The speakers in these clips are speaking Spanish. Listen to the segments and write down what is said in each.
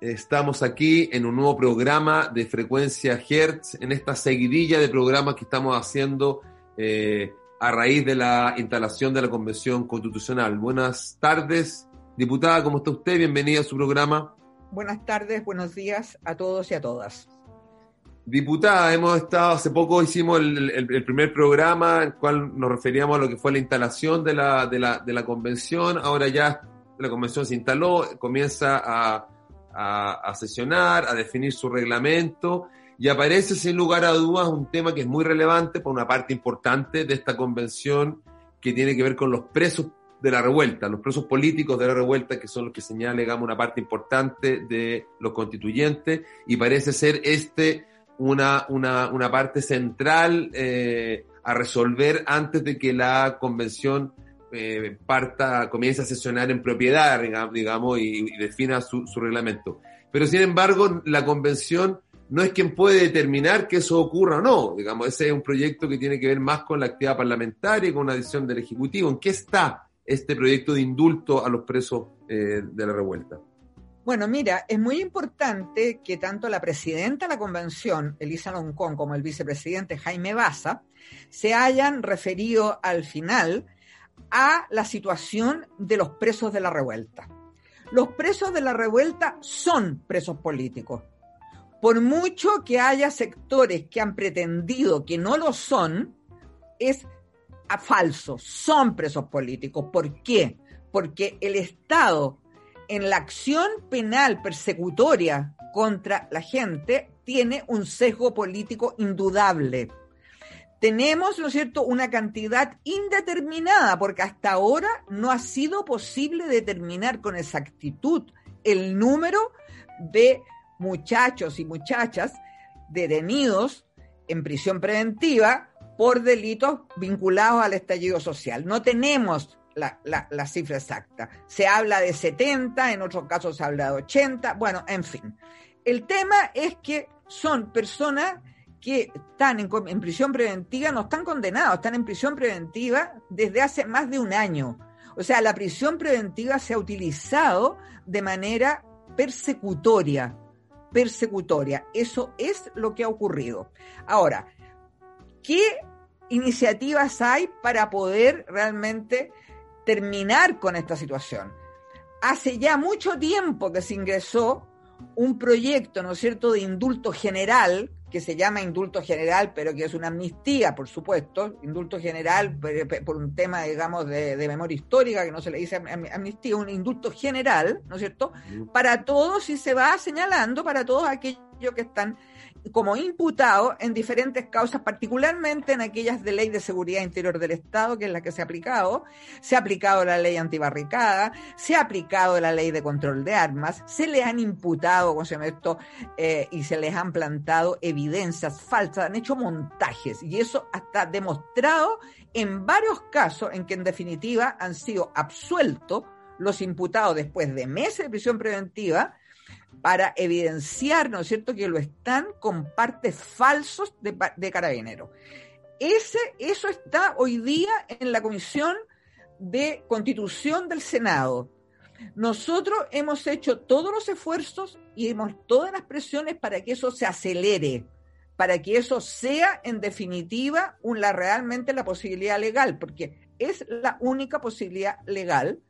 Estamos aquí en un nuevo programa de frecuencia Hertz, en esta seguidilla de programas que estamos haciendo eh, a raíz de la instalación de la Convención Constitucional. Buenas tardes, diputada, ¿cómo está usted? Bienvenida a su programa. Buenas tardes, buenos días a todos y a todas. Diputada, hemos estado, hace poco hicimos el, primer programa en el cual nos referíamos a lo que fue la instalación de la, de la, de la convención. Ahora ya la convención se instaló, comienza a a, sesionar, a definir su reglamento y aparece sin lugar a dudas un tema que es muy relevante por una parte importante de esta convención que tiene que ver con los presos de la revuelta, los presos políticos de la revuelta, que son los que señala, digamos, una parte importante de los constituyentes, y parece ser este una, una, una parte central eh, a resolver antes de que la convención eh, parta, comienza a sesionar en propiedad, digamos, y, defina su, reglamento. Pero sin embargo, la convención no es quien puede determinar que eso ocurra o no. Digamos, ese es un proyecto que tiene que ver más con la actividad parlamentaria y con una decisión del Ejecutivo. ¿En qué está este proyecto de indulto a los presos eh, de la revuelta? Bueno, mira, es muy importante que tanto la presidenta de la convención, Elisa Loncón, como el vicepresidente Jaime Baza, se hayan referido al final a la situación de los presos de la revuelta. Los presos de la revuelta son presos políticos. Por mucho que haya sectores que han pretendido que no lo son, es falso, son presos políticos. ¿Por qué? Porque el Estado en la acción penal persecutoria contra la gente tiene un sesgo político indudable tenemos, ¿no es cierto?, una cantidad indeterminada, porque hasta ahora no ha sido posible determinar con exactitud el número de muchachos y muchachas detenidos en prisión preventiva por delitos vinculados al estallido social. No tenemos la, la, cifra exacta. Se habla de 70, en otros casos se habla de 80, bueno, en fin. El tema es que son personas que están en, prisión preventiva no están condenados, están en prisión preventiva desde hace más de un año. O sea, la prisión preventiva se ha utilizado de manera persecutoria, persecutoria. Eso es lo que ha ocurrido. Ahora, ¿qué iniciativas hay para poder realmente terminar con esta situación? Hace ya mucho tiempo que se ingresó un proyecto, ¿no es cierto?, de indulto general que se llama indulto general, pero que es una amnistía, por supuesto, indulto general por un tema, digamos, de, memoria histórica, que no se le dice amnistía, un indulto general, ¿no es cierto?, para todos y se va señalando para todos aquellos que están como imputado en diferentes causas, particularmente en aquellas de ley de seguridad interior del Estado, que es la que se ha aplicado. Se ha aplicado la ley antibarricada, se ha aplicado la ley de control de armas, se le han imputado, con esto, eh, y se les han plantado evidencias falsas, han hecho montajes, y eso está demostrado en varios casos en que en definitiva han sido absueltos los imputados después de meses de prisión preventiva para evidenciar, ¿no es cierto?, que lo están con partes falsos de, de carabinero. Ese, eso está hoy día en la Comisión de Constitución del Senado. Nosotros hemos hecho todos los esfuerzos y hemos todas las presiones para que eso se acelere, para que eso sea en definitiva una, realmente la posibilidad legal, porque es la única posibilidad legal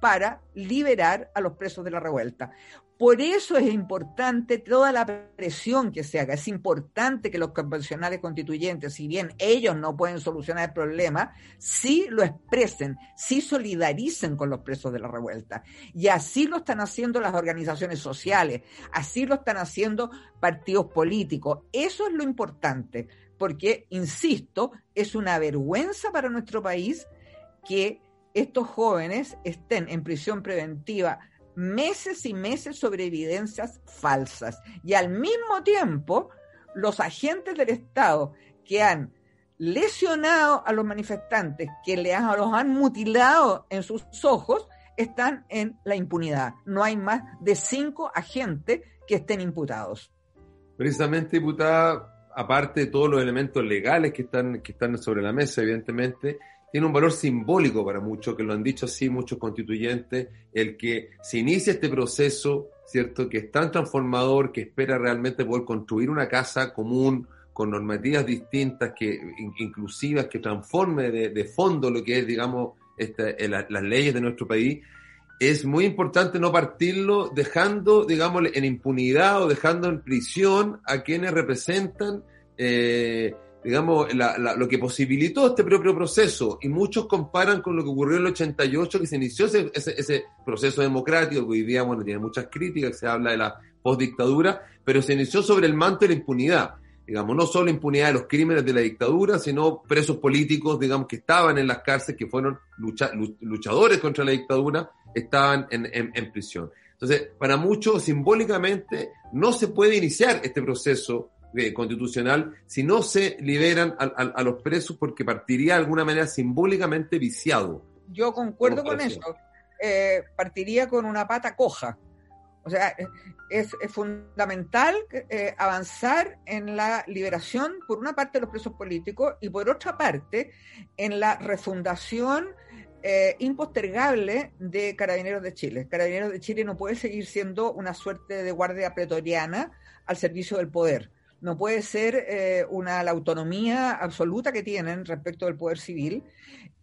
para liberar a los presos de la revuelta Por eso es importante toda la presión que se haga. Es importante que los convencionales constituyentes, si bien ellos no pueden solucionar el problema, sí lo expresen, sí solidaricen con los presos de la revuelta. Y así lo están haciendo las organizaciones sociales, así lo están haciendo partidos políticos. Eso es lo importante, porque, insisto, es una vergüenza para nuestro país que estos jóvenes estén en prisión preventiva meses y meses sobre evidencias falsas. Y al mismo tiempo, los agentes del Estado que han lesionado a los manifestantes, que le han, los han mutilado en sus ojos, están en la impunidad. No hay más de cinco agentes que estén imputados. Precisamente, diputada, aparte de todos los elementos legales que están, que están sobre la mesa, evidentemente, tiene un valor simbólico para muchos, que lo han dicho así muchos constituyentes, el que se inicia este proceso, ¿cierto? Que es tan transformador, que espera realmente poder construir una casa común, con normativas distintas, que inclusivas, que transforme de, fondo lo que es, digamos, este, las leyes de nuestro país, es muy importante no partirlo dejando, digamos, en impunidad o dejando en prisión a quienes representan eh, digamos, lo que posibilitó este propio proceso, y muchos comparan con lo que ocurrió en el 88, que se inició ese, ese, proceso democrático, que hoy día, bueno, tiene muchas críticas, se habla de la postdictadura, pero se inició sobre el manto de la impunidad, digamos, no solo impunidad de los crímenes de la dictadura, sino presos políticos, digamos, que estaban en las cárceles, que fueron luchadores contra la dictadura, estaban en, en prisión. Entonces, para muchos, simbólicamente, no se puede iniciar este proceso eh, constitucional si no se liberan a, los presos porque partiría de alguna manera simbólicamente viciado. Yo concuerdo con eso. Eh, partiría con una pata coja. O sea, es, fundamental eh, avanzar en la liberación, por una parte, de los presos políticos y por otra parte, en la refundación impostergable de Carabineros de Chile. Carabineros de Chile no puede seguir siendo una suerte de guardia pretoriana al servicio del poder no puede ser eh, una, la autonomía absoluta que tienen respecto del poder civil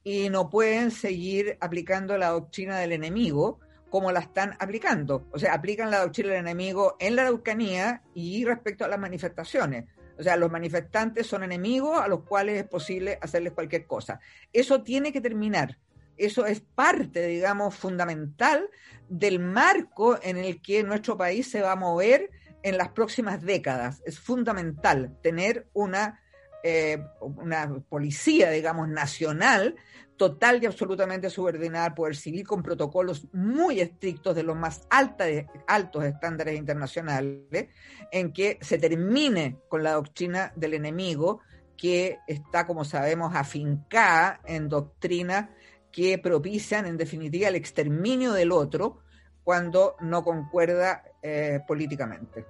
y no pueden seguir aplicando la doctrina del enemigo como la están aplicando. O sea, aplican la doctrina del enemigo en la Araucanía y respecto a las manifestaciones. O sea, los manifestantes son enemigos a los cuales es posible hacerles cualquier cosa. Eso tiene que terminar. Eso es parte, digamos, fundamental del marco en el que nuestro país se va a mover en las próximas décadas. Es fundamental tener una, eh, una policía, digamos, nacional total y absolutamente subordinada al poder civil con protocolos muy estrictos de los más altos estándares internacionales, en que se termine con la doctrina del enemigo que está, como sabemos, afincada en doctrinas que propician, en definitiva, el exterminio del otro cuando no concuerda eh, políticamente.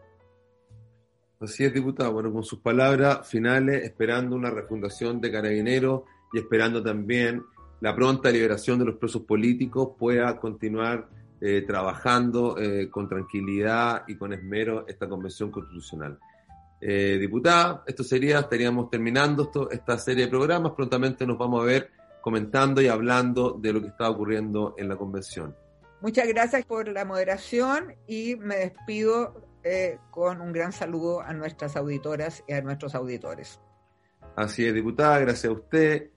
Así es, diputado. Bueno, con sus palabras finales, esperando una refundación de Carabineros y esperando también la pronta liberación de los presos políticos, pueda continuar eh, trabajando eh, con tranquilidad y con esmero esta convención constitucional. Eh, diputada, esto sería, estaríamos terminando esto, esta serie de programas. Prontamente nos vamos a ver comentando y hablando de lo que está ocurriendo en la convención. Muchas gracias por la moderación y me despido eh, con un gran saludo a nuestras auditoras y a nuestros auditores. Así es, diputada, gracias a usted,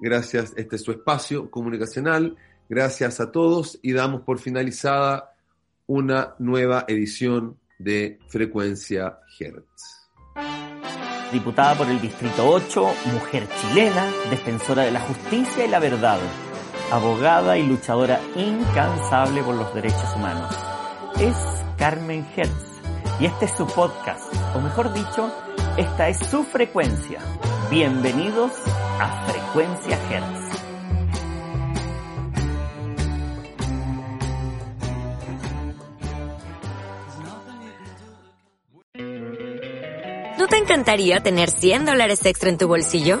gracias, este es su espacio comunicacional, gracias a todos y damos por finalizada una nueva edición de Frecuencia Hertz. Diputada por el Distrito 8, mujer chilena, defensora de la justicia y la verdad, abogada y luchadora incansable por los derechos humanos. Es Carmen Hertz y este es su podcast, o mejor dicho, esta es su frecuencia. Bienvenidos a Frecuencia Hertz. ¿No te encantaría tener 100 dólares extra en tu bolsillo?